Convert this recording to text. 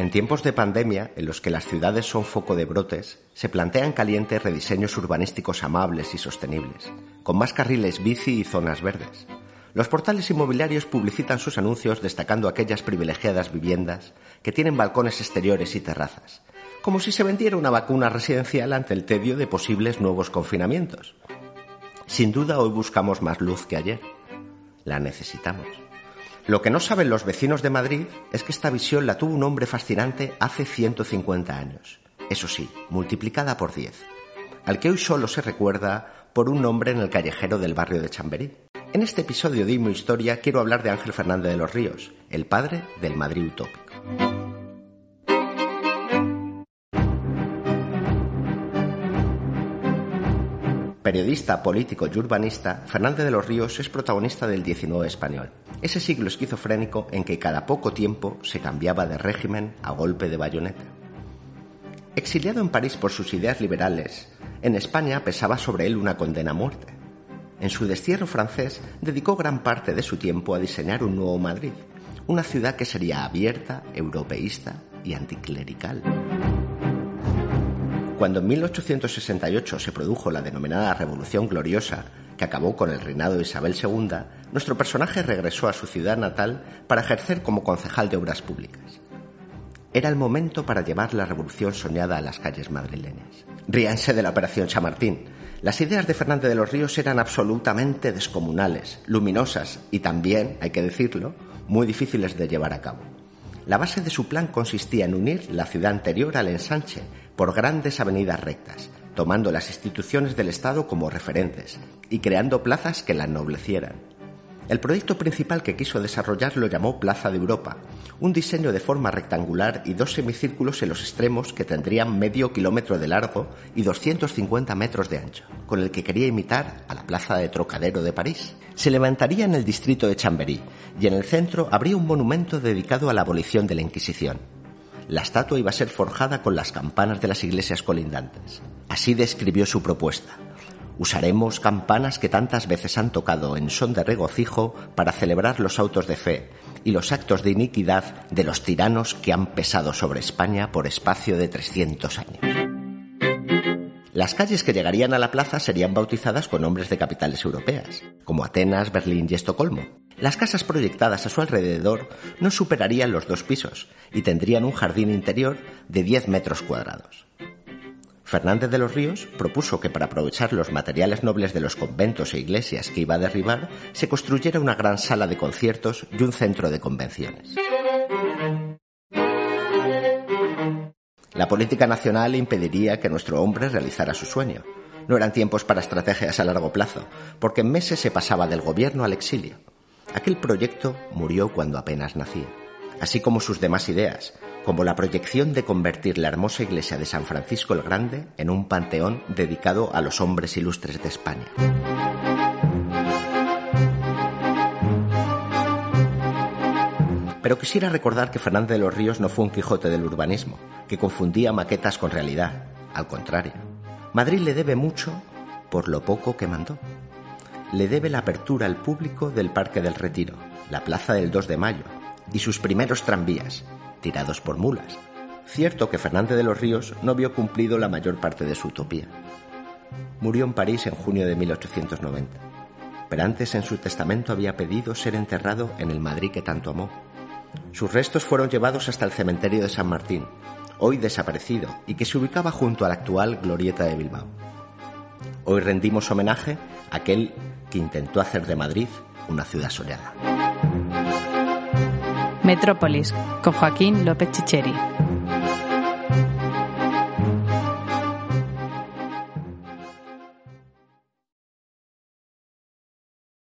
En tiempos de pandemia, en los que las ciudades son foco de brotes, se plantean calientes rediseños urbanísticos amables y sostenibles, con más carriles bici y zonas verdes. Los portales inmobiliarios publicitan sus anuncios destacando aquellas privilegiadas viviendas que tienen balcones exteriores y terrazas, como si se vendiera una vacuna residencial ante el tedio de posibles nuevos confinamientos. Sin duda hoy buscamos más luz que ayer. La necesitamos. Lo que no saben los vecinos de Madrid es que esta visión la tuvo un hombre fascinante hace 150 años. Eso sí, multiplicada por 10. Al que hoy solo se recuerda por un nombre en el callejero del barrio de Chamberí. En este episodio de Imo Historia quiero hablar de Ángel Fernández de los Ríos, el padre del Madrid utópico. Periodista, político y urbanista, Fernández de los Ríos es protagonista del XIX español, ese siglo esquizofrénico en que cada poco tiempo se cambiaba de régimen a golpe de bayoneta. Exiliado en París por sus ideas liberales, en España pesaba sobre él una condena a muerte en su destierro francés dedicó gran parte de su tiempo a diseñar un nuevo Madrid, una ciudad que sería abierta, europeísta y anticlerical. Cuando en 1868 se produjo la denominada Revolución Gloriosa, que acabó con el reinado de Isabel II, nuestro personaje regresó a su ciudad natal para ejercer como concejal de obras públicas. Era el momento para llevar la revolución soñada a las calles madrileñas. Ríanse de la Operación Chamartín, las ideas de Fernández de los Ríos eran absolutamente descomunales, luminosas y también, hay que decirlo, muy difíciles de llevar a cabo. La base de su plan consistía en unir la ciudad anterior al ensanche por grandes avenidas rectas, tomando las instituciones del Estado como referentes y creando plazas que la ennoblecieran. El proyecto principal que quiso desarrollar lo llamó Plaza de Europa, un diseño de forma rectangular y dos semicírculos en los extremos que tendrían medio kilómetro de largo y 250 metros de ancho, con el que quería imitar a la Plaza de Trocadero de París. Se levantaría en el distrito de Chamberí y en el centro habría un monumento dedicado a la abolición de la Inquisición. La estatua iba a ser forjada con las campanas de las iglesias colindantes. Así describió su propuesta Usaremos campanas que tantas veces han tocado en son de regocijo para celebrar los autos de fe y los actos de iniquidad de los tiranos que han pesado sobre España por espacio de 300 años. Las calles que llegarían a la plaza serían bautizadas con nombres de capitales europeas, como Atenas, Berlín y Estocolmo. Las casas proyectadas a su alrededor no superarían los dos pisos y tendrían un jardín interior de 10 metros cuadrados. Fernández de los Ríos propuso que para aprovechar los materiales nobles de los conventos e iglesias que iba a derribar, se construyera una gran sala de conciertos y un centro de convenciones. La política nacional impediría que nuestro hombre realizara su sueño. No eran tiempos para estrategias a largo plazo, porque en meses se pasaba del gobierno al exilio. Aquel proyecto murió cuando apenas nacía, así como sus demás ideas, como la proyección de convertir la hermosa iglesia de San Francisco el Grande en un panteón dedicado a los hombres ilustres de España. Pero quisiera recordar que Fernández de los Ríos no fue un Quijote del urbanismo, que confundía maquetas con realidad. Al contrario, Madrid le debe mucho por lo poco que mandó. Le debe la apertura al público del Parque del Retiro, la Plaza del 2 de Mayo y sus primeros tranvías, tirados por mulas. Cierto que Fernández de los Ríos no vio cumplido la mayor parte de su utopía. Murió en París en junio de 1890, pero antes en su testamento había pedido ser enterrado en el Madrid que tanto amó. Sus restos fueron llevados hasta el cementerio de San Martín, hoy desaparecido y que se ubicaba junto a la actual Glorieta de Bilbao. Hoy rendimos homenaje a aquel que intentó hacer de Madrid una ciudad soñada. Metrópolis, con Joaquín López Chicheri.